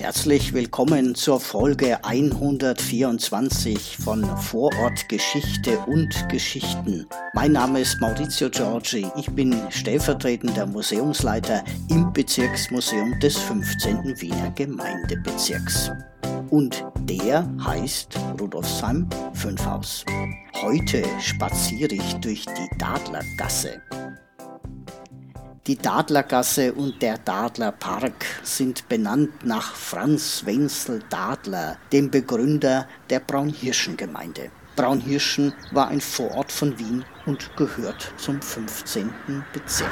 Herzlich willkommen zur Folge 124 von Vorort Geschichte und Geschichten. Mein Name ist Maurizio Giorgi. Ich bin stellvertretender Museumsleiter im Bezirksmuseum des 15. Wiener Gemeindebezirks. Und der heißt Rudolfsheim 5 Haus. Heute spaziere ich durch die Dadlergasse. Die Dadlergasse und der Dadlerpark sind benannt nach Franz Wenzel Dadler, dem Begründer der Braunhirschengemeinde. Braunhirschen war ein Vorort von Wien und gehört zum 15. Bezirk.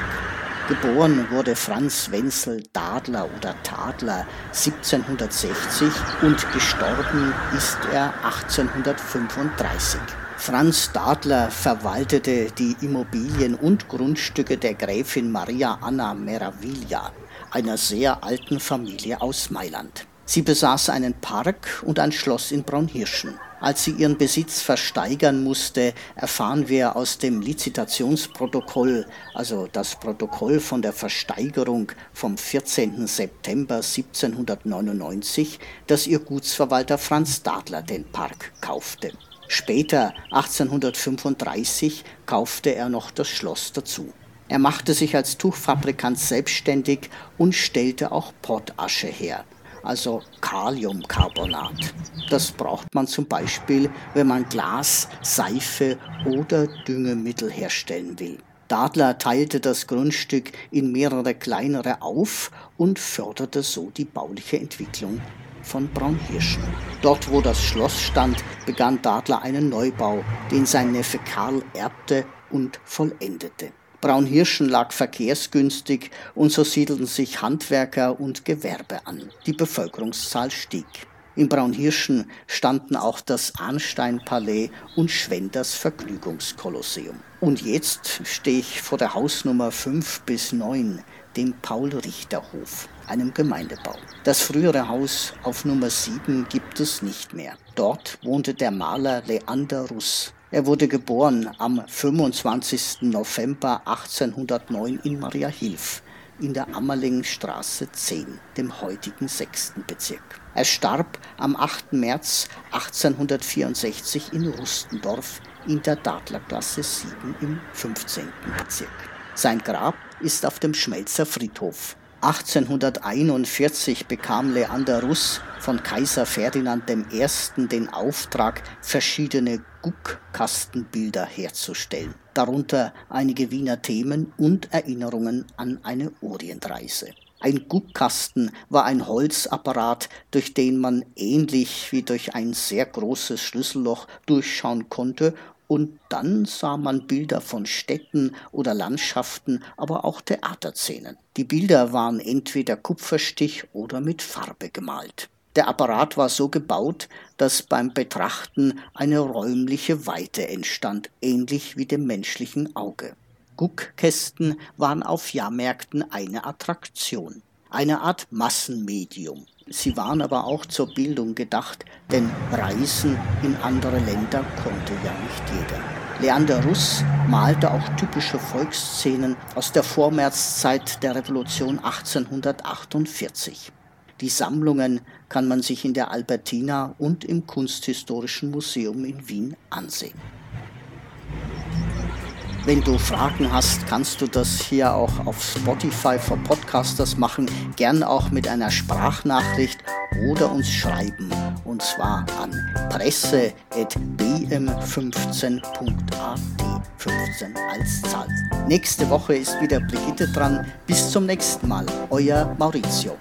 Geboren wurde Franz Wenzel Dadler oder Tadler 1760 und gestorben ist er 1835. Franz Dadler verwaltete die Immobilien und Grundstücke der Gräfin Maria Anna Meraviglia, einer sehr alten Familie aus Mailand. Sie besaß einen Park und ein Schloss in Braunhirschen. Als sie ihren Besitz versteigern musste, erfahren wir aus dem Lizitationsprotokoll, also das Protokoll von der Versteigerung vom 14. September 1799, dass ihr Gutsverwalter Franz Dadler den Park kaufte. Später, 1835, kaufte er noch das Schloss dazu. Er machte sich als Tuchfabrikant selbstständig und stellte auch Pottasche her, also Kaliumcarbonat. Das braucht man zum Beispiel, wenn man Glas, Seife oder Düngemittel herstellen will. Dadler teilte das Grundstück in mehrere kleinere auf und förderte so die bauliche Entwicklung von Braunhirschen. Dort, wo das Schloss stand, begann Dadler einen Neubau, den sein Neffe Karl erbte und vollendete. Braunhirschen lag verkehrsgünstig und so siedelten sich Handwerker und Gewerbe an. Die Bevölkerungszahl stieg. In Braunhirschen standen auch das Arnstein-Palais und Schwenders Vergnügungskolosseum. Und jetzt stehe ich vor der Hausnummer 5 bis 9, dem Paul-Richter-Hof, einem Gemeindebau. Das frühere Haus auf Nummer 7 gibt es nicht mehr. Dort wohnte der Maler Leander Russ. Er wurde geboren am 25. November 1809 in Mariahilf in der Ammerlingstraße 10, dem heutigen 6. Bezirk. Er starb am 8. März 1864 in Rustendorf in der Dadlerklasse 7 im 15. Bezirk. Sein Grab ist auf dem Schmelzer Friedhof. 1841 bekam Leander Russ von Kaiser Ferdinand I. den Auftrag, verschiedene Guckkastenbilder herzustellen, darunter einige Wiener Themen und Erinnerungen an eine Orientreise. Ein Guckkasten war ein Holzapparat, durch den man ähnlich wie durch ein sehr großes Schlüsselloch durchschauen konnte und dann sah man Bilder von Städten oder Landschaften, aber auch Theaterszenen. Die Bilder waren entweder Kupferstich oder mit Farbe gemalt. Der Apparat war so gebaut, dass beim Betrachten eine räumliche Weite entstand, ähnlich wie dem menschlichen Auge. Guckkästen waren auf Jahrmärkten eine Attraktion, eine Art Massenmedium. Sie waren aber auch zur Bildung gedacht, denn Reisen in andere Länder konnte ja nicht jeder. Leander Russ malte auch typische Volksszenen aus der Vormärzzeit der Revolution 1848. Die Sammlungen kann man sich in der Albertina und im Kunsthistorischen Museum in Wien ansehen. Wenn du Fragen hast, kannst du das hier auch auf Spotify für Podcasters machen. Gern auch mit einer Sprachnachricht oder uns schreiben. Und zwar an presse.bm15.at. 15 als Zahl. Nächste Woche ist wieder Brigitte dran. Bis zum nächsten Mal. Euer Maurizio.